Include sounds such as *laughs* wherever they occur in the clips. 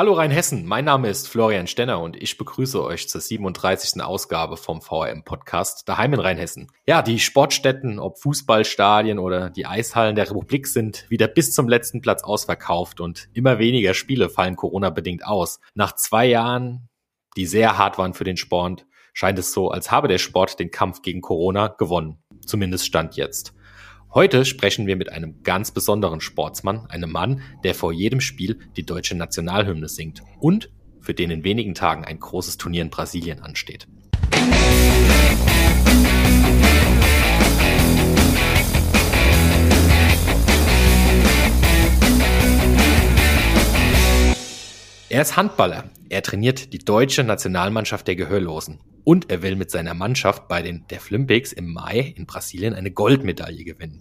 Hallo Rheinhessen, mein Name ist Florian Stenner und ich begrüße euch zur 37. Ausgabe vom VRM Podcast Daheim in Rheinhessen. Ja, die Sportstätten, ob Fußballstadien oder die Eishallen der Republik sind wieder bis zum letzten Platz ausverkauft und immer weniger Spiele fallen Corona-bedingt aus. Nach zwei Jahren, die sehr hart waren für den Sport, scheint es so, als habe der Sport den Kampf gegen Corona gewonnen. Zumindest stand jetzt. Heute sprechen wir mit einem ganz besonderen Sportsmann, einem Mann, der vor jedem Spiel die deutsche Nationalhymne singt und für den in wenigen Tagen ein großes Turnier in Brasilien ansteht. Er ist Handballer. Er trainiert die deutsche Nationalmannschaft der Gehörlosen. Und er will mit seiner Mannschaft bei den Deaflympics im Mai in Brasilien eine Goldmedaille gewinnen.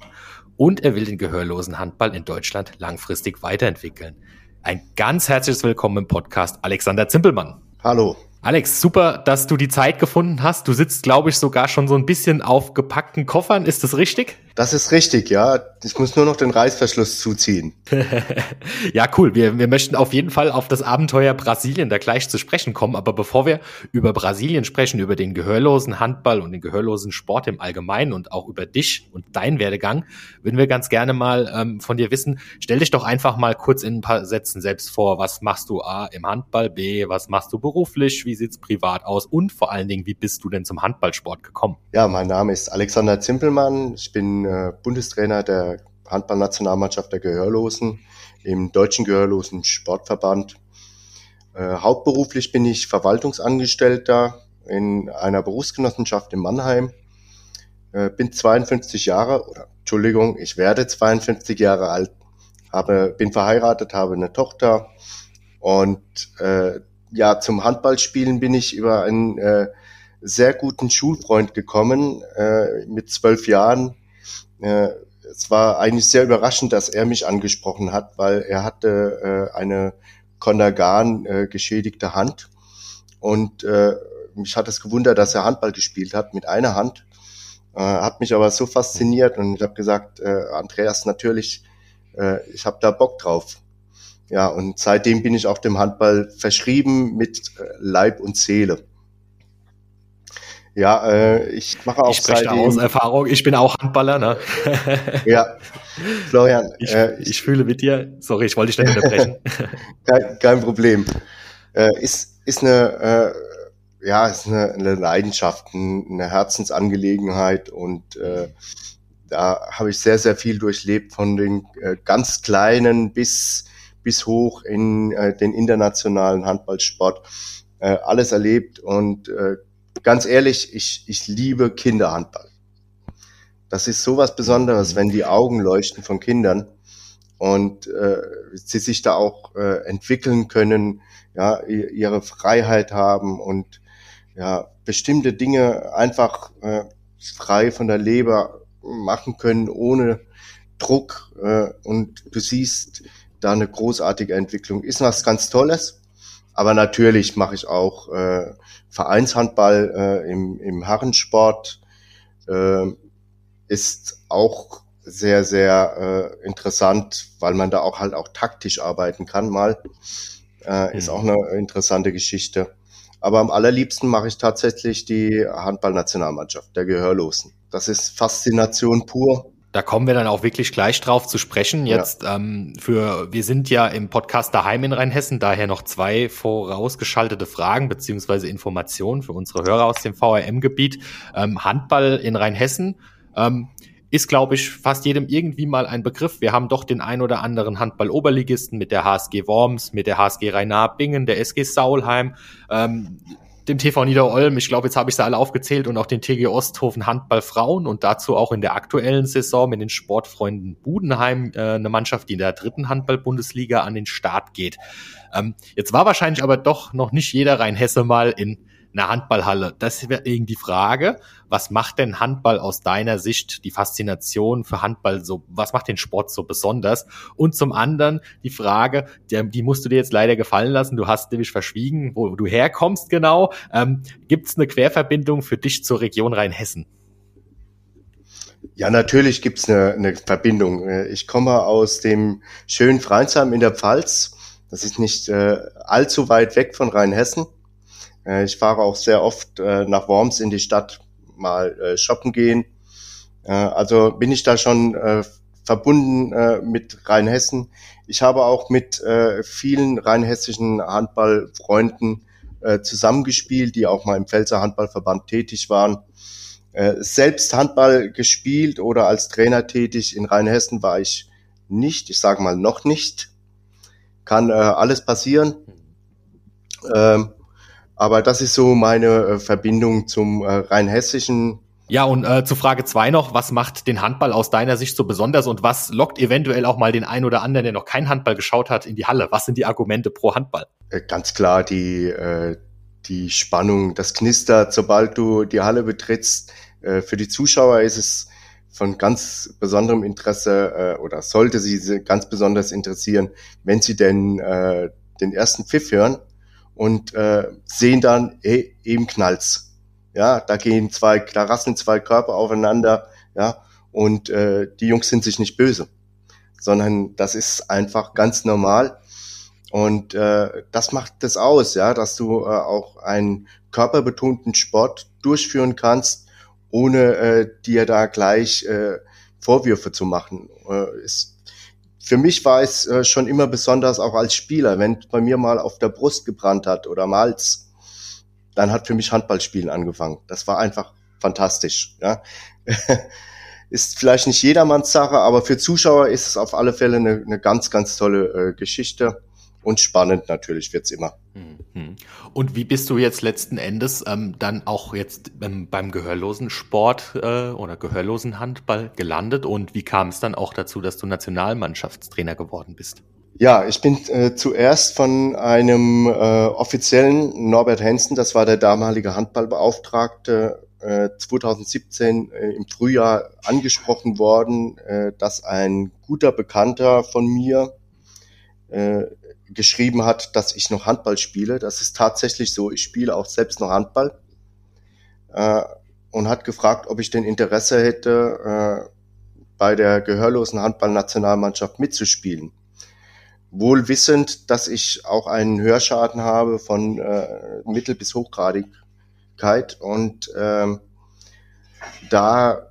Und er will den gehörlosen Handball in Deutschland langfristig weiterentwickeln. Ein ganz herzliches Willkommen im Podcast, Alexander Zimpelmann. Hallo. Alex, super, dass du die Zeit gefunden hast. Du sitzt, glaube ich, sogar schon so ein bisschen auf gepackten Koffern. Ist das richtig? Das ist richtig, ja. Ich muss nur noch den Reißverschluss zuziehen. *laughs* ja, cool. Wir, wir möchten auf jeden Fall auf das Abenteuer Brasilien da gleich zu sprechen kommen. Aber bevor wir über Brasilien sprechen, über den gehörlosen Handball und den gehörlosen Sport im Allgemeinen und auch über dich und deinen Werdegang, würden wir ganz gerne mal ähm, von dir wissen. Stell dich doch einfach mal kurz in ein paar Sätzen selbst vor. Was machst du A im Handball? B, was machst du beruflich? Wie sieht's privat aus? Und vor allen Dingen, wie bist du denn zum Handballsport gekommen? Ja, mein Name ist Alexander Zimpelmann. Ich bin äh, Bundestrainer der Handballnationalmannschaft der Gehörlosen im Deutschen Gehörlosen Sportverband. Äh, hauptberuflich bin ich Verwaltungsangestellter in einer Berufsgenossenschaft in Mannheim. Äh, bin 52 Jahre, oder Entschuldigung, ich werde 52 Jahre alt, habe, bin verheiratet, habe eine Tochter und äh, ja, zum Handballspielen bin ich über einen äh, sehr guten Schulfreund gekommen. Äh, mit zwölf Jahren äh, es war eigentlich sehr überraschend, dass er mich angesprochen hat, weil er hatte äh, eine Kontergan äh, geschädigte Hand und äh, mich hat es gewundert, dass er Handball gespielt hat mit einer Hand. Äh, hat mich aber so fasziniert und ich habe gesagt, äh, Andreas, natürlich, äh, ich habe da Bock drauf. Ja, und seitdem bin ich auch dem Handball verschrieben mit äh, Leib und Seele. Ja, äh, ich mache auch ich spreche aus Erfahrung. Ich bin auch Handballer. Ne? *laughs* ja, Florian. *laughs* Ich, äh, ich, fühle mit dir. Sorry, ich wollte dich nicht unterbrechen. *laughs* kein, kein Problem. Äh, ist ist eine äh, ja ist eine, eine Leidenschaft, eine Herzensangelegenheit und äh, da habe ich sehr sehr viel durchlebt von den äh, ganz kleinen bis bis hoch in äh, den internationalen Handballsport äh, alles erlebt und äh, ganz ehrlich, ich, ich liebe Kinderhandball. Das ist sowas Besonderes, wenn die Augen leuchten von Kindern und äh, sie sich da auch äh, entwickeln können, ja, ihre Freiheit haben und ja, bestimmte Dinge einfach äh, frei von der Leber machen können, ohne Druck. Äh, und du siehst da eine großartige Entwicklung. Ist was ganz Tolles. Aber natürlich mache ich auch äh, Vereinshandball äh, im, im Herrensport. Äh, ist auch sehr, sehr äh, interessant, weil man da auch halt auch taktisch arbeiten kann mal. Äh, ist mhm. auch eine interessante Geschichte. Aber am allerliebsten mache ich tatsächlich die Handballnationalmannschaft der Gehörlosen. Das ist Faszination pur. Da kommen wir dann auch wirklich gleich drauf zu sprechen. Jetzt ja. ähm, für wir sind ja im Podcast daheim in Rheinhessen, daher noch zwei vorausgeschaltete Fragen beziehungsweise Informationen für unsere Hörer aus dem VRM-Gebiet. Ähm, Handball in Rheinhessen ähm, ist, glaube ich, fast jedem irgendwie mal ein Begriff. Wir haben doch den ein oder anderen Handball-Oberligisten mit der HSG Worms, mit der HSG Rhein-Bingen, der SG Saulheim. Ähm, dem TV Niederolm, ich glaube, jetzt habe ich sie alle aufgezählt und auch den TG Osthofen Handball Frauen und dazu auch in der aktuellen Saison mit den Sportfreunden Budenheim äh, eine Mannschaft, die in der dritten Handball-Bundesliga an den Start geht. Ähm, jetzt war wahrscheinlich aber doch noch nicht jeder Rheinhesse mal in eine Handballhalle. Das wäre irgendwie die Frage. Was macht denn Handball aus deiner Sicht, die Faszination für Handball so, was macht den Sport so besonders? Und zum anderen die Frage, die, musst du dir jetzt leider gefallen lassen, du hast nämlich verschwiegen, wo du herkommst genau. Ähm, Gibt es eine Querverbindung für dich zur Region Rheinhessen? Ja, natürlich gibt's eine, eine Verbindung. Ich komme aus dem schönen Freinsheim in der Pfalz Das ist nicht äh, allzu weit weg von Rheinhessen. Äh, ich fahre auch sehr oft äh, nach Worms in die Stadt mal äh, shoppen gehen. Äh, also bin ich da schon äh, verbunden äh, mit Rheinhessen. Ich habe auch mit äh, vielen rheinhessischen Handballfreunden äh, zusammengespielt, die auch mal im Pfälzer Handballverband tätig waren. Äh, selbst Handball gespielt oder als Trainer tätig in Rheinhessen war ich nicht. Ich sage mal noch nicht. Kann äh, alles passieren. Ähm, aber das ist so meine äh, Verbindung zum äh, rheinhessischen ja, und äh, zu Frage zwei noch, was macht den Handball aus deiner Sicht so besonders und was lockt eventuell auch mal den einen oder anderen, der noch kein Handball geschaut hat, in die Halle? Was sind die Argumente pro Handball? Äh, ganz klar die, äh, die Spannung, das Knistert, sobald du die Halle betrittst. Äh, für die Zuschauer ist es von ganz besonderem Interesse äh, oder sollte sie ganz besonders interessieren, wenn sie denn äh, den ersten Pfiff hören und äh, sehen dann, hey, eben knallt's ja, da gehen zwei, da rasseln zwei Körper aufeinander, ja, und äh, die Jungs sind sich nicht böse, sondern das ist einfach ganz normal. Und äh, das macht das aus, ja, dass du äh, auch einen körperbetonten Sport durchführen kannst, ohne äh, dir da gleich äh, Vorwürfe zu machen. Äh, ist, für mich war es äh, schon immer besonders auch als Spieler, wenn bei mir mal auf der Brust gebrannt hat oder am Hals, dann hat für mich Handballspielen angefangen. Das war einfach fantastisch. Ja. *laughs* ist vielleicht nicht jedermanns Sache, aber für Zuschauer ist es auf alle Fälle eine, eine ganz, ganz tolle äh, Geschichte und spannend natürlich wird's immer. Mhm. Und wie bist du jetzt letzten Endes ähm, dann auch jetzt ähm, beim gehörlosen Sport äh, oder gehörlosen Handball gelandet und wie kam es dann auch dazu, dass du Nationalmannschaftstrainer geworden bist? Ja, ich bin äh, zuerst von einem äh, offiziellen Norbert Hensen, das war der damalige Handballbeauftragte, äh, 2017 äh, im Frühjahr angesprochen worden, äh, dass ein guter Bekannter von mir äh, geschrieben hat, dass ich noch Handball spiele. Das ist tatsächlich so. Ich spiele auch selbst noch Handball äh, und hat gefragt, ob ich denn Interesse hätte, äh, bei der gehörlosen Handballnationalmannschaft mitzuspielen wohl wissend, dass ich auch einen Hörschaden habe von äh, mittel- bis hochgradigkeit und ähm, da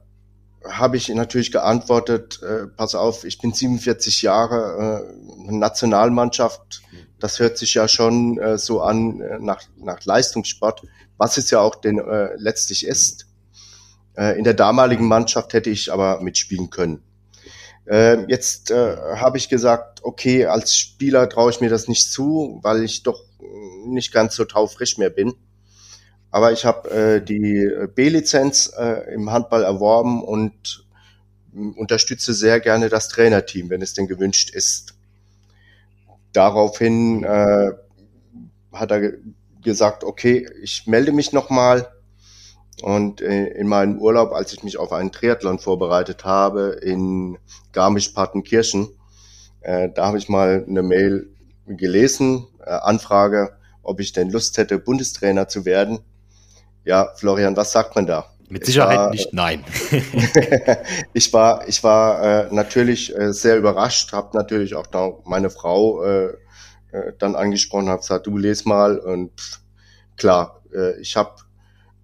habe ich natürlich geantwortet, äh, pass auf, ich bin 47 Jahre äh, Nationalmannschaft, das hört sich ja schon äh, so an äh, nach, nach Leistungssport, was es ja auch denn äh, letztlich ist. Äh, in der damaligen Mannschaft hätte ich aber mitspielen können. Äh, jetzt äh, habe ich gesagt, okay, als Spieler traue ich mir das nicht zu, weil ich doch nicht ganz so taufrisch mehr bin. Aber ich habe äh, die B-Lizenz äh, im Handball erworben und unterstütze sehr gerne das Trainerteam, wenn es denn gewünscht ist. Daraufhin äh, hat er gesagt, okay, ich melde mich nochmal und äh, in meinem Urlaub, als ich mich auf einen Triathlon vorbereitet habe in Garmisch-Partenkirchen, äh, da habe ich mal eine Mail gelesen, äh, Anfrage, ob ich denn Lust hätte, Bundestrainer zu werden. Ja, Florian, was sagt man da? Mit Sicherheit war, nicht nein. *laughs* ich war, ich war äh, natürlich äh, sehr überrascht, habe natürlich auch da meine Frau äh, äh, dann angesprochen, habe gesagt, du les mal und pff, klar, äh, ich habe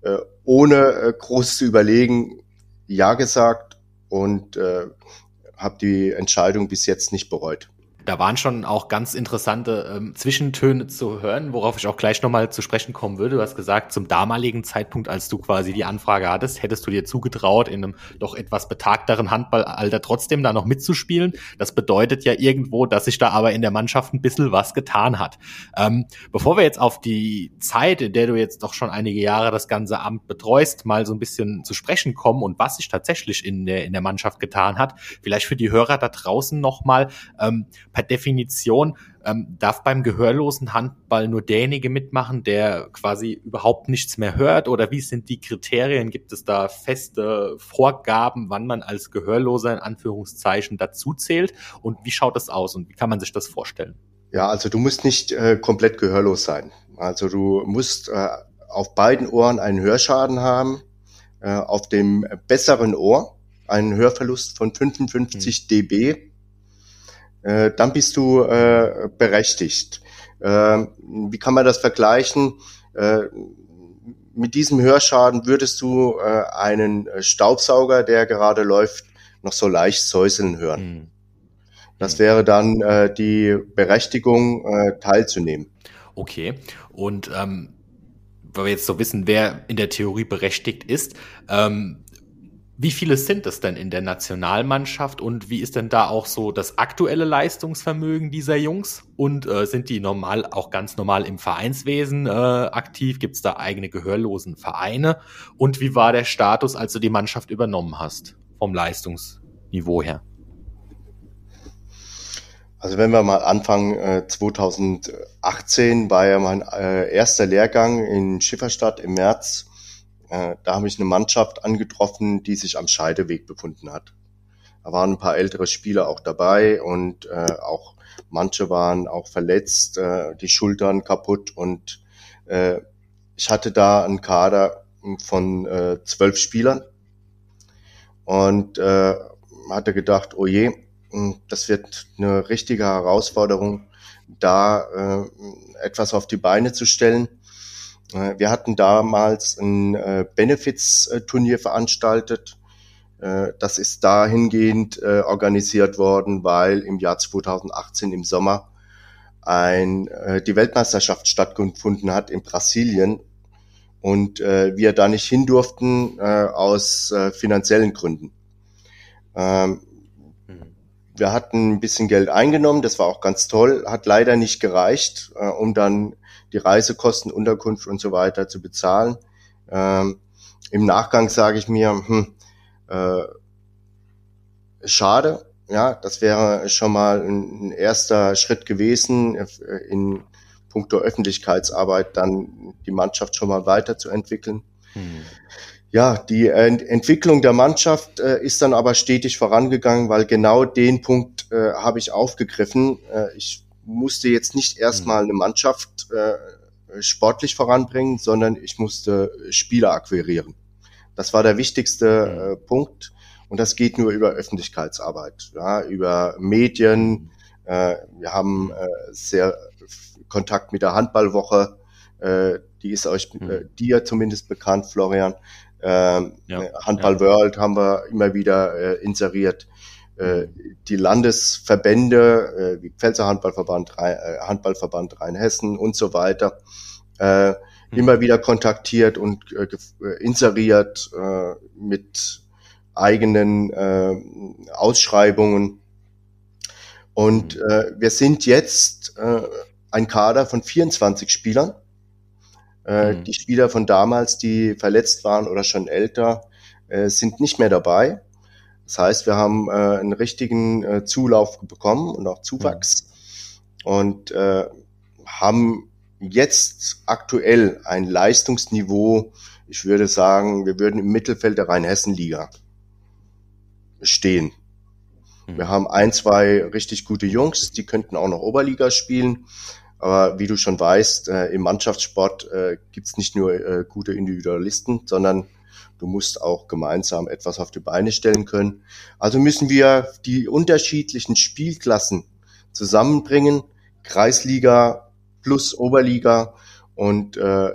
äh, ohne äh, groß zu überlegen Ja gesagt und äh, habe die Entscheidung bis jetzt nicht bereut. Da waren schon auch ganz interessante ähm, Zwischentöne zu hören, worauf ich auch gleich nochmal zu sprechen kommen würde. Du hast gesagt, zum damaligen Zeitpunkt, als du quasi die Anfrage hattest, hättest du dir zugetraut, in einem doch etwas betagteren Handballalter trotzdem da noch mitzuspielen. Das bedeutet ja irgendwo, dass sich da aber in der Mannschaft ein bisschen was getan hat. Ähm, bevor wir jetzt auf die Zeit, in der du jetzt doch schon einige Jahre das ganze Amt betreust, mal so ein bisschen zu sprechen kommen und was sich tatsächlich in der, in der Mannschaft getan hat, vielleicht für die Hörer da draußen nochmal, ähm, per Definition ähm, darf beim gehörlosen Handball nur derjenige mitmachen, der quasi überhaupt nichts mehr hört? Oder wie sind die Kriterien? Gibt es da feste Vorgaben, wann man als Gehörloser in Anführungszeichen dazu zählt? Und wie schaut das aus und wie kann man sich das vorstellen? Ja, also du musst nicht äh, komplett gehörlos sein. Also du musst äh, auf beiden Ohren einen Hörschaden haben, äh, auf dem besseren Ohr einen Hörverlust von 55 mhm. dB äh, dann bist du äh, berechtigt. Äh, wie kann man das vergleichen? Äh, mit diesem Hörschaden würdest du äh, einen Staubsauger, der gerade läuft, noch so leicht säuseln hören. Mhm. Das wäre dann äh, die Berechtigung, äh, teilzunehmen. Okay. Und ähm, weil wir jetzt so wissen, wer in der Theorie berechtigt ist, ähm, wie viele sind es denn in der Nationalmannschaft und wie ist denn da auch so das aktuelle Leistungsvermögen dieser Jungs? Und äh, sind die normal auch ganz normal im Vereinswesen äh, aktiv? Gibt es da eigene gehörlosen Vereine? Und wie war der Status, als du die Mannschaft übernommen hast vom Leistungsniveau her? Also wenn wir mal anfangen, äh, 2018 war ja mein äh, erster Lehrgang in Schifferstadt im März. Äh, da habe ich eine Mannschaft angetroffen, die sich am Scheideweg befunden hat. Da waren ein paar ältere Spieler auch dabei und äh, auch manche waren auch verletzt, äh, die Schultern kaputt und äh, ich hatte da einen Kader von äh, zwölf Spielern und äh, hatte gedacht, oh je, das wird eine richtige Herausforderung, da äh, etwas auf die Beine zu stellen. Äh, wir hatten damals ein äh, Benefits-Turnier veranstaltet. Äh, das ist dahingehend organisiert worden, weil im Jahr 2018 im Sommer ein, die Weltmeisterschaft stattgefunden hat in Brasilien und wir da nicht hin durften aus finanziellen Gründen. Ähm, wir hatten ein bisschen Geld eingenommen, das war auch ganz toll, hat leider nicht gereicht, um dann die Reisekosten, Unterkunft und so weiter zu bezahlen. Ähm, Im Nachgang sage ich mir, hm, äh, schade, ja, das wäre schon mal ein, ein erster Schritt gewesen, äh, in puncto Öffentlichkeitsarbeit dann die Mannschaft schon mal weiterzuentwickeln. Hm ja, die Ent Entwicklung der Mannschaft äh, ist dann aber stetig vorangegangen, weil genau den Punkt äh, habe ich aufgegriffen. Äh, ich musste jetzt nicht erstmal mhm. eine Mannschaft äh, sportlich voranbringen, sondern ich musste Spieler akquirieren. Das war der wichtigste mhm. äh, Punkt. Und das geht nur über Öffentlichkeitsarbeit, ja, über Medien. Mhm. Äh, wir haben äh, sehr Kontakt mit der Handballwoche. Äh, die ist euch, äh, dir zumindest bekannt, Florian. Ähm, ja, Handball ja. World haben wir immer wieder äh, inseriert. Äh, die Landesverbände, äh, wie Pfälzer Handballverband, äh, Handballverband Rheinhessen und so weiter, äh, mhm. immer wieder kontaktiert und äh, äh, inseriert äh, mit eigenen äh, Ausschreibungen. Und mhm. äh, wir sind jetzt äh, ein Kader von 24 Spielern äh, mhm. Die Spieler von damals, die verletzt waren oder schon älter, äh, sind nicht mehr dabei. Das heißt, wir haben äh, einen richtigen äh, Zulauf bekommen und auch Zuwachs mhm. und äh, haben jetzt aktuell ein Leistungsniveau, ich würde sagen, wir würden im Mittelfeld der Rheinhessen-Liga stehen. Mhm. Wir haben ein, zwei richtig gute Jungs, die könnten auch noch Oberliga spielen. Aber wie du schon weißt, äh, im Mannschaftssport äh, gibt's nicht nur äh, gute Individualisten, sondern du musst auch gemeinsam etwas auf die Beine stellen können. Also müssen wir die unterschiedlichen Spielklassen zusammenbringen, Kreisliga plus Oberliga und äh,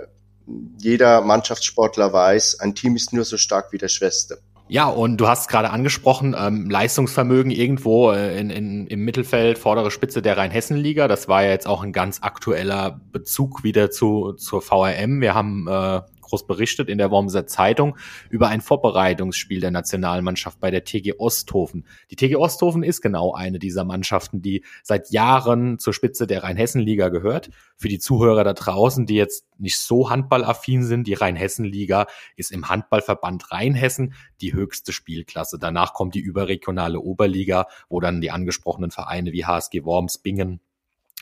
jeder Mannschaftssportler weiß, ein Team ist nur so stark wie der Schwester. Ja, und du hast gerade angesprochen, ähm, Leistungsvermögen irgendwo äh, in, in, im Mittelfeld, vordere Spitze der Rheinhessen-Liga. Das war ja jetzt auch ein ganz aktueller Bezug wieder zu, zur VRM. Wir haben äh, groß berichtet in der Wormser Zeitung über ein Vorbereitungsspiel der Nationalmannschaft bei der TG Osthofen. Die TG Osthofen ist genau eine dieser Mannschaften, die seit Jahren zur Spitze der Rheinhessen-Liga gehört. Für die Zuhörer da draußen, die jetzt nicht so handballaffin sind, die Rheinhessen-Liga ist im Handballverband Rheinhessen die höchste Spielklasse. Danach kommt die überregionale Oberliga, wo dann die angesprochenen Vereine wie HSG Worms, Bingen,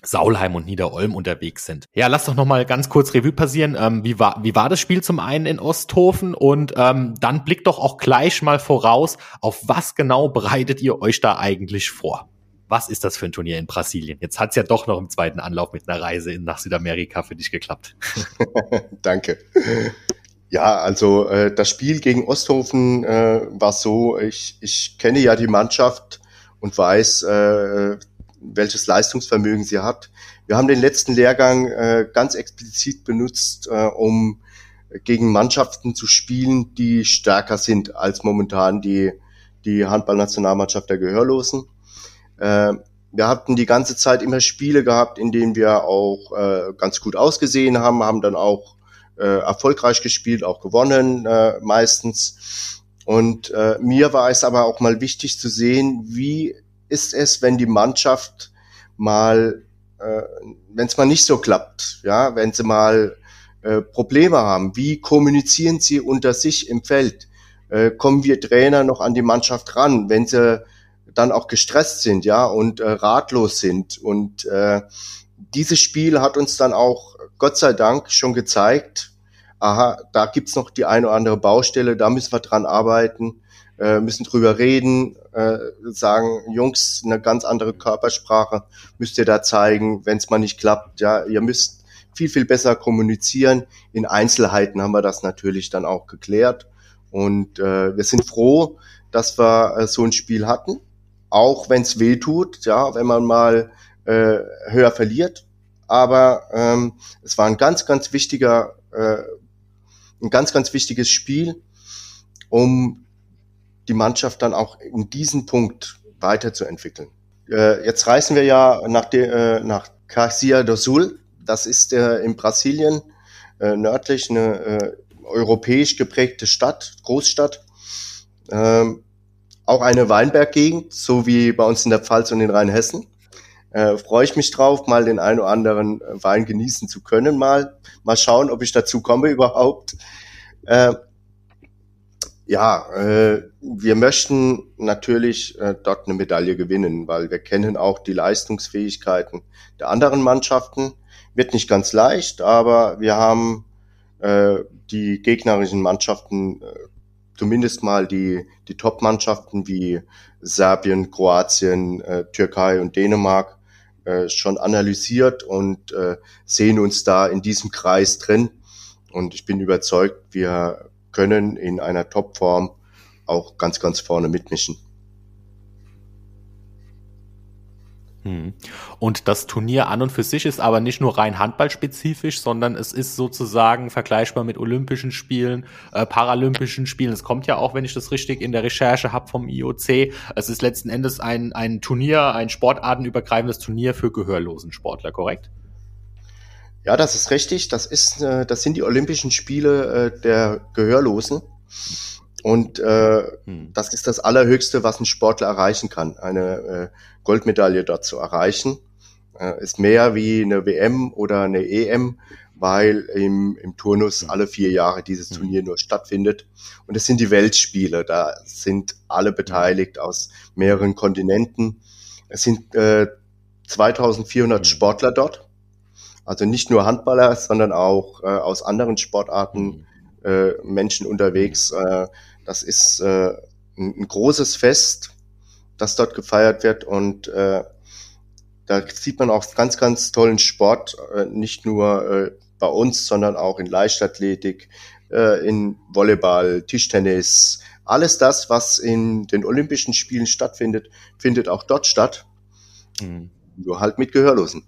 Saulheim und Niederolm unterwegs sind. Ja, lass doch noch mal ganz kurz Revue passieren. Ähm, wie, war, wie war das Spiel zum einen in Osthofen? Und ähm, dann blickt doch auch gleich mal voraus, auf was genau bereitet ihr euch da eigentlich vor? Was ist das für ein Turnier in Brasilien? Jetzt hat's ja doch noch im zweiten Anlauf mit einer Reise in, nach Südamerika für dich geklappt. *laughs* *laughs* Danke. Ja, also äh, das Spiel gegen Osthofen äh, war so, ich, ich kenne ja die Mannschaft und weiß, äh, welches Leistungsvermögen sie hat. Wir haben den letzten Lehrgang äh, ganz explizit benutzt, äh, um gegen Mannschaften zu spielen, die stärker sind als momentan die, die Handballnationalmannschaft der Gehörlosen. Äh, wir hatten die ganze Zeit immer Spiele gehabt, in denen wir auch äh, ganz gut ausgesehen haben, haben dann auch äh, erfolgreich gespielt, auch gewonnen äh, meistens. Und äh, mir war es aber auch mal wichtig zu sehen, wie ist es, wenn die Mannschaft mal, äh, wenn es mal nicht so klappt, ja, wenn sie mal äh, Probleme haben, wie kommunizieren sie unter sich im Feld? Äh, kommen wir Trainer noch an die Mannschaft ran, wenn sie dann auch gestresst sind, ja, und äh, ratlos sind. Und äh, dieses Spiel hat uns dann auch Gott sei Dank schon gezeigt, aha, da gibt's noch die eine oder andere Baustelle, da müssen wir dran arbeiten, äh, müssen drüber reden, äh, sagen, Jungs, eine ganz andere Körpersprache müsst ihr da zeigen, wenn es mal nicht klappt. Ja, ihr müsst viel, viel besser kommunizieren. In Einzelheiten haben wir das natürlich dann auch geklärt. Und äh, wir sind froh, dass wir äh, so ein Spiel hatten, auch wenn es weh tut, ja, wenn man mal äh, höher verliert. Aber ähm, es war ein ganz, ganz wichtiger, äh, ein ganz, ganz wichtiges Spiel, um die Mannschaft dann auch in diesem Punkt weiterzuentwickeln. Äh, jetzt reisen wir ja nach, de, äh, nach Caxias do Sul. Das ist äh, in Brasilien äh, nördlich eine äh, europäisch geprägte Stadt, Großstadt. Ähm, auch eine Weinberggegend, so wie bei uns in der Pfalz und in Rheinhessen. Äh, freue ich mich drauf, mal den einen oder anderen Wein genießen zu können, mal mal schauen, ob ich dazu komme *laughs* überhaupt. Äh, ja, äh, wir möchten natürlich äh, dort eine Medaille gewinnen, weil wir kennen auch die Leistungsfähigkeiten der anderen Mannschaften. Wird nicht ganz leicht, aber wir haben äh, die gegnerischen Mannschaften, äh, zumindest mal die, die Top-Mannschaften wie Serbien, Kroatien, äh, Türkei und Dänemark äh, schon analysiert und äh, sehen uns da in diesem Kreis drin. Und ich bin überzeugt, wir können in einer Topform auch ganz, ganz vorne mitmischen. Hm. Und das Turnier an und für sich ist aber nicht nur rein handballspezifisch, sondern es ist sozusagen vergleichbar mit Olympischen Spielen, äh, Paralympischen Spielen. Es kommt ja auch, wenn ich das richtig in der Recherche habe vom IOC. Es ist letzten Endes ein, ein Turnier, ein sportartenübergreifendes Turnier für gehörlosen Sportler, korrekt? Ja, das ist richtig. Das ist, äh, das sind die Olympischen Spiele äh, der Gehörlosen. Und äh, hm. das ist das Allerhöchste, was ein Sportler erreichen kann, eine äh, Goldmedaille dort zu erreichen. Äh, ist mehr wie eine WM oder eine EM, weil im, im Turnus hm. alle vier Jahre dieses hm. Turnier nur stattfindet. Und es sind die Weltspiele, da sind alle beteiligt aus mehreren Kontinenten. Es sind äh, 2400 Sportler dort also nicht nur Handballer, sondern auch äh, aus anderen Sportarten äh, Menschen unterwegs. Äh, das ist äh, ein, ein großes Fest, das dort gefeiert wird und äh, da sieht man auch ganz, ganz tollen Sport, äh, nicht nur äh, bei uns, sondern auch in Leichtathletik, äh, in Volleyball, Tischtennis, alles das, was in den Olympischen Spielen stattfindet, findet auch dort statt. Mhm. Nur halt mit Gehörlosen.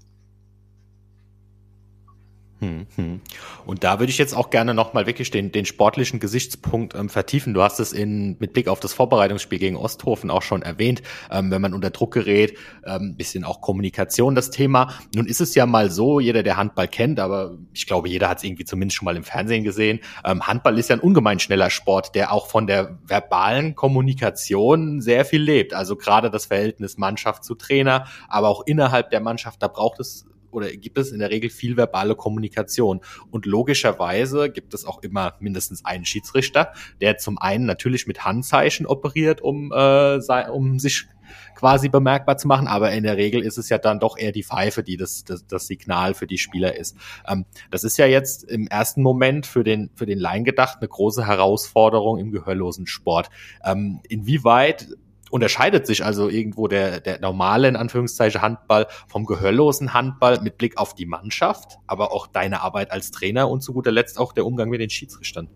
Hm, hm. Und da würde ich jetzt auch gerne nochmal wirklich den, den sportlichen Gesichtspunkt ähm, vertiefen. Du hast es in, mit Blick auf das Vorbereitungsspiel gegen Osthofen auch schon erwähnt, ähm, wenn man unter Druck gerät, ähm, bisschen auch Kommunikation das Thema. Nun ist es ja mal so, jeder, der Handball kennt, aber ich glaube, jeder hat es irgendwie zumindest schon mal im Fernsehen gesehen. Ähm, Handball ist ja ein ungemein schneller Sport, der auch von der verbalen Kommunikation sehr viel lebt. Also gerade das Verhältnis Mannschaft zu Trainer, aber auch innerhalb der Mannschaft, da braucht es oder gibt es in der Regel viel verbale Kommunikation. Und logischerweise gibt es auch immer mindestens einen Schiedsrichter, der zum einen natürlich mit Handzeichen operiert, um, äh, um sich quasi bemerkbar zu machen, aber in der Regel ist es ja dann doch eher die Pfeife, die das, das, das Signal für die Spieler ist. Ähm, das ist ja jetzt im ersten Moment für den, für den Laien gedacht eine große Herausforderung im gehörlosen Sport. Ähm, inwieweit unterscheidet sich also irgendwo der, der normale, in Anführungszeichen, Handball vom gehörlosen Handball mit Blick auf die Mannschaft, aber auch deine Arbeit als Trainer und zu guter Letzt auch der Umgang mit den Schiedsrichtern?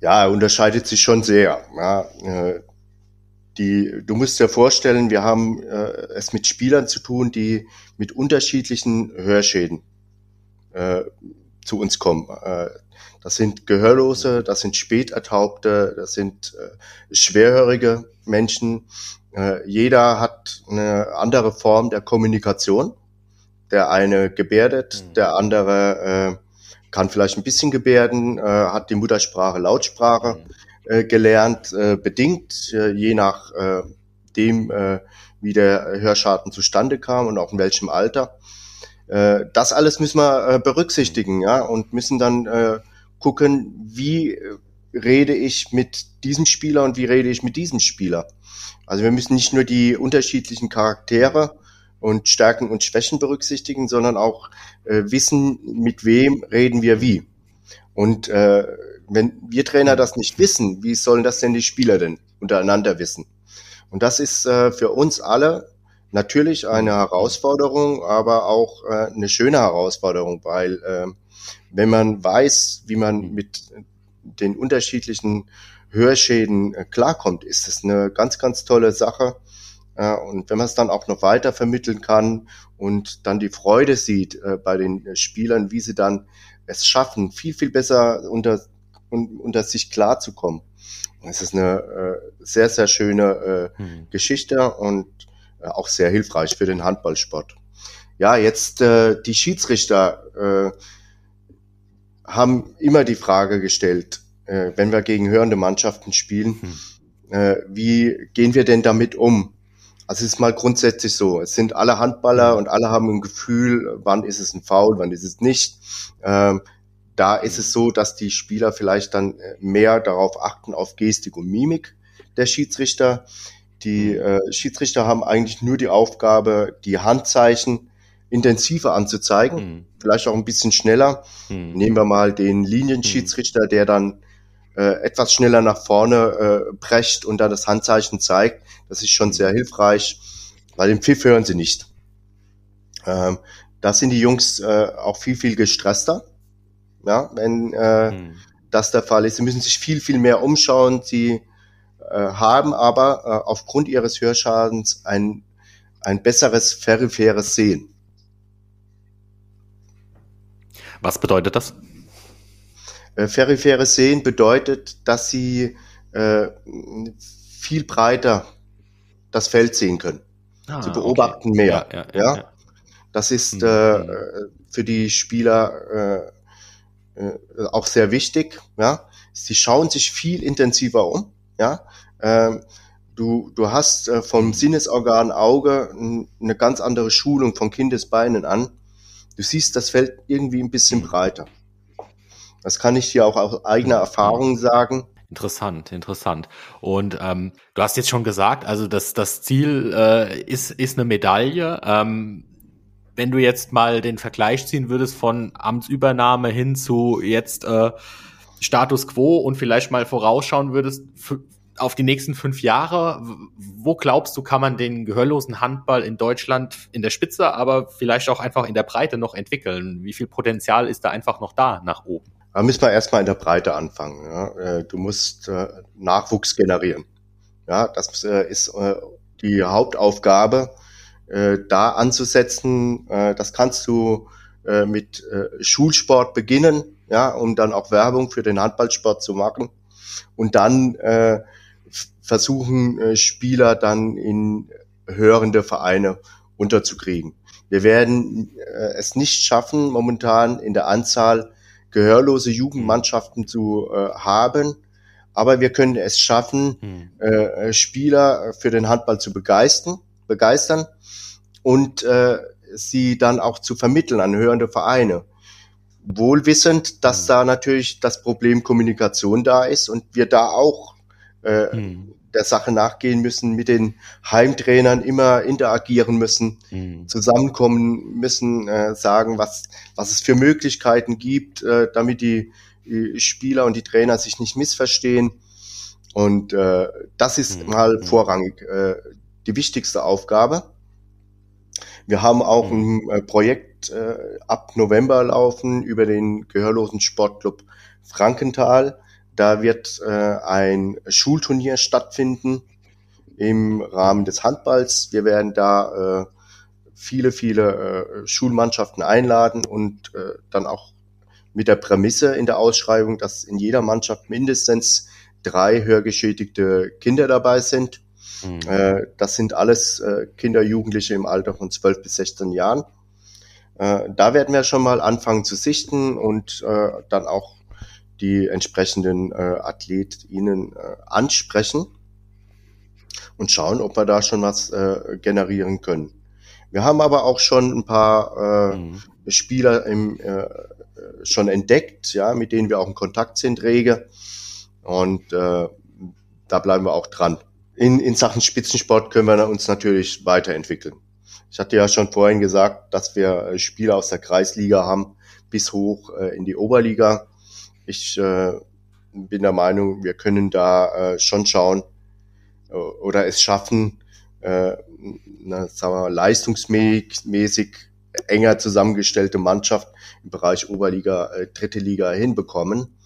Ja, er unterscheidet sich schon sehr. Ja, äh, die, du musst dir vorstellen, wir haben äh, es mit Spielern zu tun, die mit unterschiedlichen Hörschäden äh, zu uns kommen. Äh, das sind Gehörlose, das sind Spätertaubte, das sind äh, schwerhörige Menschen. Äh, jeder hat eine andere Form der Kommunikation. Der eine gebärdet, mhm. der andere kann vielleicht ein bisschen gebärden, hat die Muttersprache Lautsprache. Mhm gelernt, bedingt, je nach dem, äh, wie der Hörschaden zustande kam und auch in welchem Alter. Äh, das alles müssen wir äh, berücksichtigen, ja, und müssen dann äh, gucken, wie äh, rede ich mit diesem Spieler und wie rede ich mit diesem Spieler. Also wir müssen nicht nur die unterschiedlichen Charaktere und Stärken und Schwächen berücksichtigen, sondern auch äh, wissen, mit wem reden wir wie. Und äh, wenn wir Trainer das nicht wissen, wie sollen das denn die Spieler denn untereinander wissen? Und das ist äh, für uns alle natürlich eine Herausforderung, aber auch äh, eine schöne Herausforderung, weil äh, wenn man weiß, wie man mit den unterschiedlichen Hörschäden äh, klarkommt, ist das eine ganz, ganz tolle Sache. Äh, und wenn man es dann auch noch weiter vermitteln kann und dann die Freude sieht äh, bei den Spielern, wie sie dann es schaffen, viel, viel besser unter und unter sich klarzukommen. Es ist eine äh, sehr, sehr schöne äh, mhm. Geschichte und äh, auch sehr hilfreich für den Handballsport. Ja, jetzt äh, die Schiedsrichter äh, haben immer die Frage gestellt, äh, wenn wir gegen hörende Mannschaften spielen, mhm. äh, wie gehen wir denn damit um? Also es ist mal grundsätzlich so, es sind alle Handballer hm. und alle haben ein Gefühl, wann ist es ein Foul, wann ist es nicht. Ähm, da ist es so, dass die Spieler vielleicht dann äh, mehr darauf achten, auf Gestik und Mimik der Schiedsrichter. Die mhm. äh, Schiedsrichter haben eigentlich nur die Aufgabe, die Handzeichen intensiver anzuzeigen, mhm. vielleicht auch ein bisschen schneller. Mhm. Nehmen wir mal den Linienschiedsrichter, der dann äh, etwas schneller nach vorne äh, brecht und dann das Handzeichen zeigt. Das ist schon mhm. sehr hilfreich, weil den Pfiff hören sie nicht. Ähm, da sind die Jungs äh, auch viel, viel gestresster ja, wenn äh, hm. das der Fall ist. Sie müssen sich viel, viel mehr umschauen. Sie haben aber äh, aufgrund ihres Hörschadens ein, ein besseres peripheres Sehen. Was bedeutet das? Äh, peripheres Sehen bedeutet, dass sie äh, viel breiter das Feld sehen können. Ah, sie beobachten okay. mehr. Ja, ja, ja, Das ist hm, äh, hm. für die Spieler äh, äh, auch sehr wichtig. Ja, sie schauen sich viel intensiver um. Ja, ähm, du du hast äh, vom Sinnesorgan Auge eine ganz andere Schulung von Kindesbeinen an. Du siehst das Feld irgendwie ein bisschen breiter. Das kann ich dir auch aus eigener Erfahrung sagen. Interessant, interessant. Und ähm, du hast jetzt schon gesagt, also das, das Ziel äh, ist, ist eine Medaille. Ähm, wenn du jetzt mal den Vergleich ziehen würdest von Amtsübernahme hin zu jetzt äh, Status quo und vielleicht mal vorausschauen würdest auf die nächsten fünf Jahre, wo glaubst du, kann man den gehörlosen Handball in Deutschland in der Spitze, aber vielleicht auch einfach in der Breite noch entwickeln? Wie viel Potenzial ist da einfach noch da nach oben? Da müssen wir erstmal in der Breite anfangen. Ja. Äh, du musst äh, Nachwuchs generieren. Ja, das äh, ist die Hauptaufgabe da anzusetzen. Das kannst du mit Schulsport beginnen, ja, um dann auch Werbung für den Handballsport zu machen und dann äh, versuchen äh, Spieler dann in hörende Vereine unterzukriegen. Wir werden äh, es nicht schaffen, momentan in der Anzahl gehörlose Jugendmannschaften zu äh, haben, aber wir können es schaffen, hm. äh, Spieler für den Handball zu begeistern, begeistern und äh, sie dann auch zu vermitteln an hörende Vereine. Wohlwissend, dass mhm. da natürlich das Problem Kommunikation da ist und wir da auch äh, mhm. der Sache nachgehen müssen, mit den Heimtrainern immer interagieren müssen, mhm. zusammenkommen müssen, äh, sagen, was, was es für Möglichkeiten gibt, äh, damit die, die Spieler und die Trainer sich nicht missverstehen. Und äh, das ist mhm. mal mhm. vorrangig äh, die wichtigste Aufgabe. Wir haben auch mhm. ein äh, Äh, ab November laufen über den gehörlosen Sportclub Frankenthal. Da wird äh, ein Schulturnier stattfinden im Rahmen des Handballs. Wir werden da äh, viele, viele äh, Schulmannschaften einladen und äh, dann auch mit der Prämisse in der Ausschreibung, dass in jeder Mannschaft mindestens drei hörgeschädigte Kinder dabei sind. Mhm. Äh, das sind alles äh, Kinder, Jugendliche im Alter von 12 bis 16 Jahren. Äh, da werden wir schon mal anfangen zu sichten und äh, dann auch die entsprechenden äh, AthletInnen äh, ansprechen und schauen, ob wir da schon was äh, generieren können. Wir haben aber auch schon ein paar äh, mhm. Spieler im, äh, schon entdeckt, ja, mit denen wir auch in Kontakt sind, rege. Und äh, da bleiben wir auch dran. In, in Sachen Spitzensport können wir uns natürlich weiterentwickeln. Ich hatte ja schon vorhin gesagt, dass wir äh, Spieler aus der Kreisliga haben bis hoch äh, in die Oberliga. Ich äh, bin der Meinung, wir können da schon schauen oder es schaffen, eine, sagen wir, leistungsmäßig enger zusammengestellte Mannschaft im Bereich Oberliga, dritte Liga hinbekommen.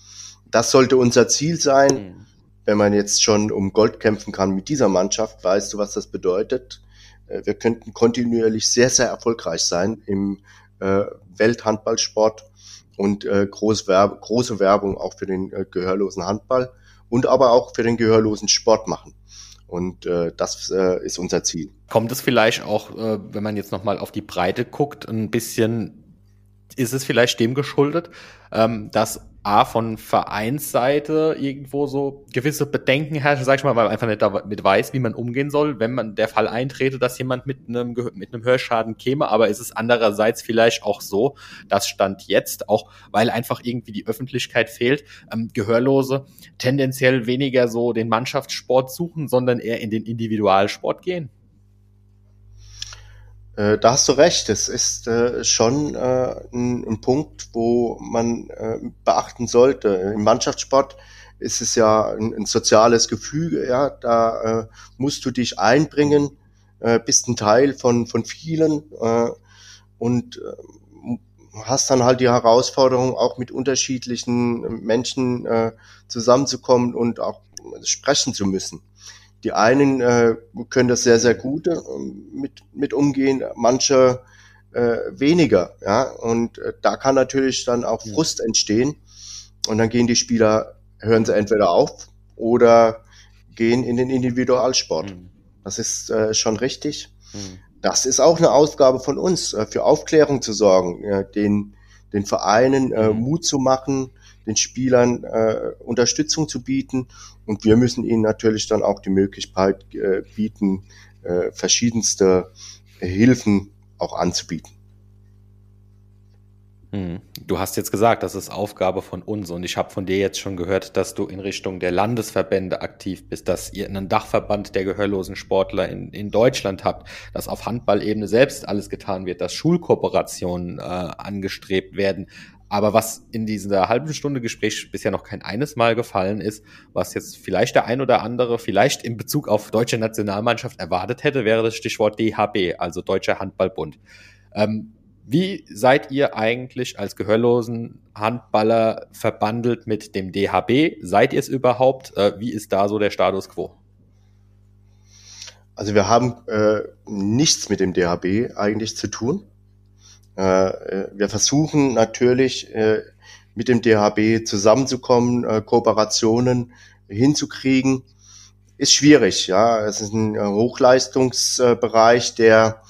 Das sollte unser Ziel sein. Mhm. Wenn man jetzt schon um Gold kämpfen kann mit dieser Mannschaft, weißt du, was das bedeutet? Äh, wir könnten kontinuierlich sehr, sehr erfolgreich sein im äh, Welthandballsport und äh, groß Werb große Werbung auch für den äh, gehörlosen Handball und aber auch für den gehörlosen Sport machen. Und äh, das äh, ist unser Ziel. Kommt es vielleicht auch, äh, wenn man jetzt nochmal auf die Breite guckt, ein bisschen, ist es vielleicht dem geschuldet, ähm, dass A, von Vereinsseite irgendwo so gewisse Bedenken herrschen, sag ich mal, weil man einfach nicht damit weiß, wie man umgehen soll, wenn man der Fall eintrete, dass jemand mit einem, mit einem Hörschaden käme. Aber ist es andererseits vielleicht auch so, dass Stand jetzt, auch weil einfach irgendwie die Öffentlichkeit fehlt, ähm, Gehörlose tendenziell weniger so den Mannschaftssport suchen, sondern eher in den Individualsport gehen? Äh, da hast du recht. Es ist äh, schon äh, ein, ein, Punkt, wo man äh, beachten sollte. Im Mannschaftssport ist es ja ein, ein soziales Gefüge. Ja, da äh, musst du dich einbringen, bist ein Teil von von vielen und äh, hast dann halt die Herausforderung, auch mit unterschiedlichen Menschen zusammenzukommen und auch sprechen zu müssen. Die einen äh, können das sehr, sehr gut äh, mit, mit umgehen, manche äh, weniger. Ja? Und äh, da kann natürlich dann auch Frust entstehen. Und dann gehen die Spieler, hören sie entweder auf oder gehen in den Individualsport. Mhm. Das ist äh, schon richtig. Mhm. Das ist auch eine Aufgabe von uns, äh, für Aufklärung zu sorgen, äh, den, den Vereinen äh, mhm. Mut zu machen, den Spielern äh, Unterstützung zu bieten. Und wir müssen ihnen natürlich dann auch die Möglichkeit äh, bieten, äh, verschiedenste Hilfen auch anzubieten. Hm. Du hast jetzt gesagt, das ist Aufgabe von uns und ich habe von dir jetzt schon gehört, dass du in Richtung der Landesverbände aktiv bist, dass ihr einen Dachverband der gehörlosen Sportler in, in Deutschland habt, dass auf Handballebene selbst alles getan wird, dass Schulkooperationen äh, angestrebt werden. Aber was in dieser halben Stunde Gespräch bisher noch kein eines Mal gefallen ist, was jetzt vielleicht der ein oder andere vielleicht in Bezug auf deutsche Nationalmannschaft erwartet hätte, wäre das Stichwort DHB, also Deutscher Handballbund. Ähm, wie seid ihr eigentlich als gehörlosen Handballer verbandelt mit dem DHB? Seid ihr es überhaupt? Äh, wie ist da so der Status quo? Also wir haben äh, nichts mit dem DHB eigentlich zu tun. Äh, äh, wir versuchen natürlich äh, mit dem DHB zusammenzukommen, Kooperationen hinzukriegen. Ist schwierig, ja. Es ist ein Hochleistungsbereich, der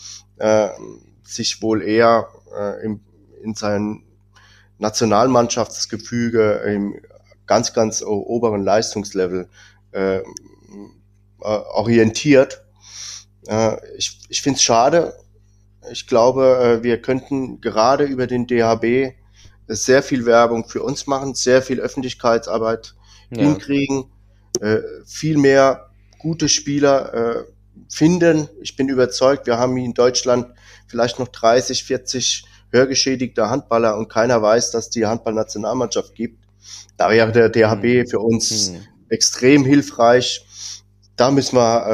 sich wohl eher in, in sein Nationalmannschaftsgefüge im ganz, ganz oberen Leistungslevel orientiert. ich ich finde es schade, ich glaube, äh, wir könnten gerade über den DHB sehr viel Werbung für uns machen, sehr viel Öffentlichkeitsarbeit ja. hinkriegen, äh, viel mehr gute Spieler äh, finden. Ich bin überzeugt, wir haben in Deutschland vielleicht noch 30, 40 hörgeschädigte Handballer und keiner weiß, dass die Handballnationalmannschaft gibt. Da wäre der DHB hm. für uns hm. extrem hilfreich. Da müssen wir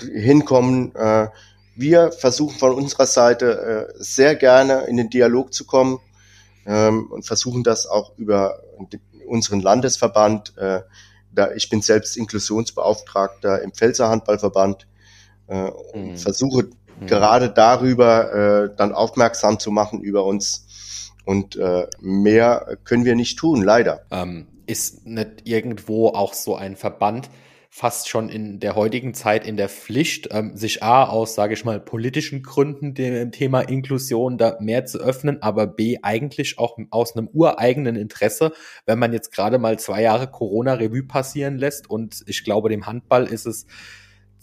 äh, hinkommen. Äh, wir versuchen von unserer Seite äh, sehr gerne in den Dialog zu kommen ähm, und versuchen das auch über unseren Landesverband äh, da, ich bin selbst Inklusionsbeauftragter im Pfälzer Handballverband äh, und mhm. versuche mhm. gerade darüber äh, dann aufmerksam zu machen über uns. Und äh, mehr können wir nicht tun, leider. Ähm, ist nicht irgendwo auch so ein Verband, fast schon in der heutigen Zeit in der Pflicht, ähm, sich A aus, sage ich mal, politischen Gründen dem Thema Inklusion da mehr zu öffnen, aber B eigentlich auch aus einem ureigenen Interesse, wenn man jetzt gerade mal zwei Jahre Corona-Revue passieren lässt und ich glaube, dem Handball ist es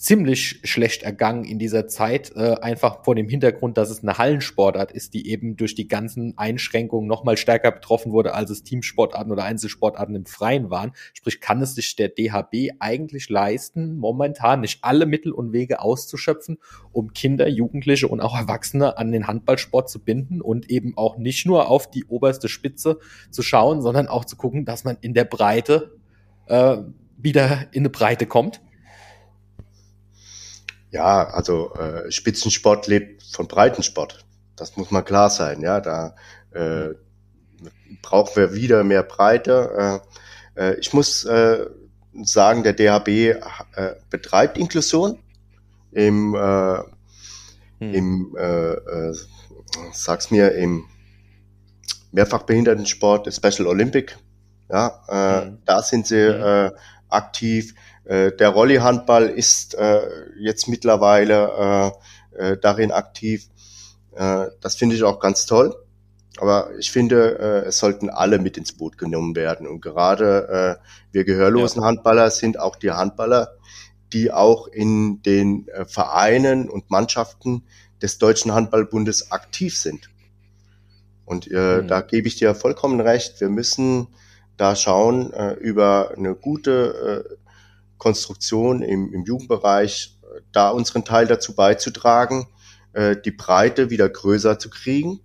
ziemlich schlecht ergangen in dieser Zeit, äh, einfach vor dem Hintergrund, dass es eine Hallensportart ist, die eben durch die ganzen Einschränkungen noch mal stärker betroffen wurde, als es Teamsportarten oder Einzelsportarten im Freien waren. Sprich, kann es sich der DHB eigentlich leisten, momentan nicht alle Mittel und Wege auszuschöpfen, um Kinder, Jugendliche und auch Erwachsene an den Handballsport zu binden und eben auch nicht nur auf die oberste Spitze zu schauen, sondern auch zu gucken, dass man in der Breite äh, wieder in eine Breite kommt ja, also äh, Spitzensport lebt von Breitensport. Das muss mal klar sein. Ja, da äh, brauchen wir wieder mehr Breite. Äh, äh, ich muss äh, sagen, der DHB äh, betreibt Inklusion im, äh, hm. im äh, äh, sag's mir, im Mehrfachbehindertensport, Special Olympic. Ja, äh, hm. da sind sie hm. äh, aktiv. Äh, der Rolli-Handball ist äh, jetzt mittlerweile äh, äh, darin aktiv. Äh, das finde ich auch ganz toll. Aber ich finde, äh, es sollten alle mit ins Boot genommen werden. Und gerade äh, wir gehörlosen ja. Handballer sind auch die Handballer, die auch in den äh, Vereinen und Mannschaften des Deutschen Handballbundes aktiv sind. Und äh, mhm. da gebe ich dir vollkommen recht. Wir müssen da schauen äh, über eine gute äh, Konstruktion im, im Jugendbereich, äh, da unseren Teil dazu beizutragen, äh, die Breite wieder größer zu kriegen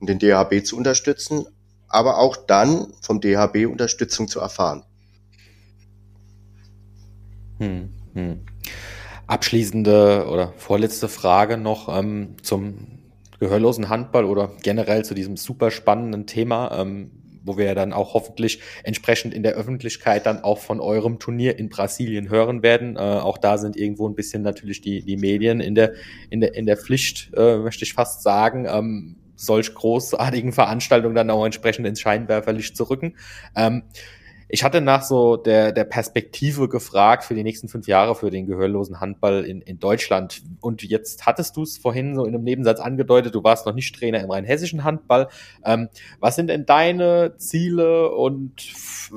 und den DHB zu unterstützen, aber auch dann vom DHB Unterstützung zu erfahren. Hm, hm. Abschließende oder vorletzte Frage noch ähm, zum gehörlosen Handball oder generell zu diesem super spannenden Thema. Ähm, wo wir ja dann auch hoffentlich entsprechend in der Öffentlichkeit dann auch von eurem Turnier in Brasilien hören werden. Äh, auch da sind irgendwo ein bisschen natürlich die, die Medien in der, in der, in der Pflicht, äh, möchte ich fast sagen. Ähm, solch großartigen Veranstaltungen dann auch entsprechend ins Scheinwerferlicht zu rücken. Ähm, ich hatte nach so der, der Perspektive gefragt für die nächsten fünf Jahre für den gehörlosen Handball in, in Deutschland. Und jetzt hattest du es vorhin so in einem Nebensatz angedeutet, du warst noch nicht Trainer im rheinhessischen Handball. Ähm, was sind denn deine Ziele und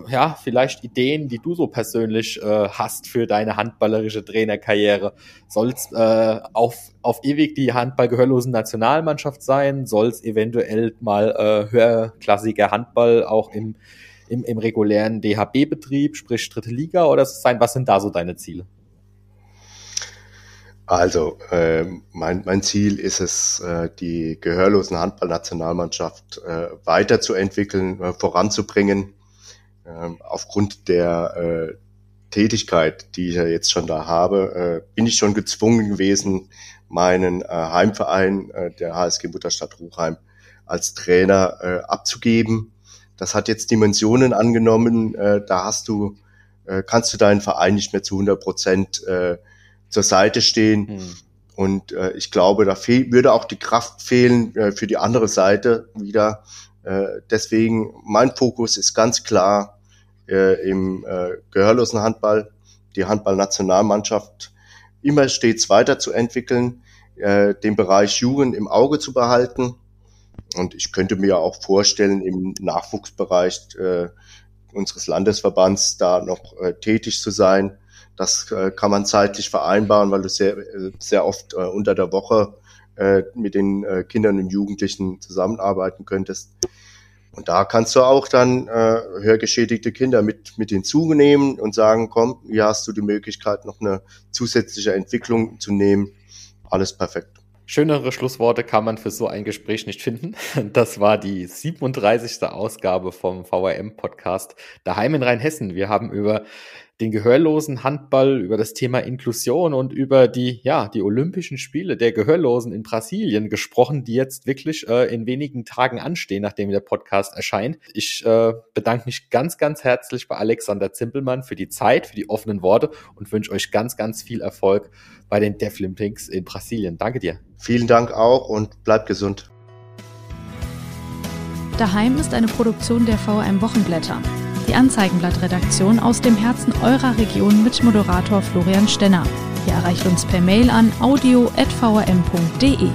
ja, vielleicht Ideen, die du so persönlich äh, hast für deine handballerische Trainerkarriere? Soll es äh, auf, auf ewig die Handball-gehörlosen Nationalmannschaft sein? Soll es eventuell mal äh, höherklassiger Handball auch im im, im regulären DHB-Betrieb, sprich dritte Liga oder sein? Was sind da so deine Ziele? Also äh, mein, mein Ziel ist es, äh, die gehörlosen Handballnationalmannschaft äh, weiterzuentwickeln, äh, voranzubringen. Äh, aufgrund der äh, Tätigkeit, die ich ja jetzt schon da habe, äh, bin ich schon gezwungen gewesen, meinen äh, Heimverein, äh, der HSG Mutterstadt Ruchheim, als Trainer äh, abzugeben das hat jetzt Dimensionen angenommen, äh, da hast du, äh, kannst du deinen Verein nicht mehr zu 100 Prozent äh, zur Seite stehen. Hm. Und äh, ich glaube, da würde auch die Kraft fehlen äh, für die andere Seite wieder. Äh, deswegen, mein Fokus ist ganz klar äh, im äh, gehörlosen Handball, die Handballnationalmannschaft immer stets weiterzuentwickeln, äh, den Bereich Jugend im Auge zu behalten und ich könnte mir auch vorstellen, im Nachwuchsbereich äh, unseres Landesverbands da noch äh, tätig zu sein. Das äh, kann man zeitlich vereinbaren, weil du sehr, äh, sehr oft äh, unter der Woche äh, mit den äh, Kindern und Jugendlichen zusammenarbeiten könntest. Und da kannst du auch dann äh, hörgeschädigte Kinder mit, mit hinzunehmen und sagen, komm, hier hast du die Möglichkeit, noch eine zusätzliche Entwicklung zu nehmen. Alles perfekt. Schönere Schlussworte kann man für so ein Gespräch nicht finden. *laughs* Das war die 37. Ausgabe vom VRM-Podcast Daheim in Rheinhessen. Wir haben über den gehörlosen Handball, über das Thema Inklusion und über die, ja, die Olympischen Spiele der Gehörlosen in Brasilien gesprochen, die jetzt wirklich äh, in wenigen Tagen anstehen, nachdem der Podcast erscheint. Ich äh, bedanke mich ganz, ganz herzlich bei Alexander Zimpelmann für die Zeit, für die offenen Worte und wünsche euch ganz, ganz viel Erfolg bei den Deaflympics in Brasilien. Danke dir. Vielen Dank auch und bleibt gesund. Daheim ist eine Produktion der VRM Wochenblätter. Die Anzeigenblattredaktion aus dem Herzen eurer Region mit Moderator Florian Stenner. Ihr erreicht uns per Mail an audio.vrm.de.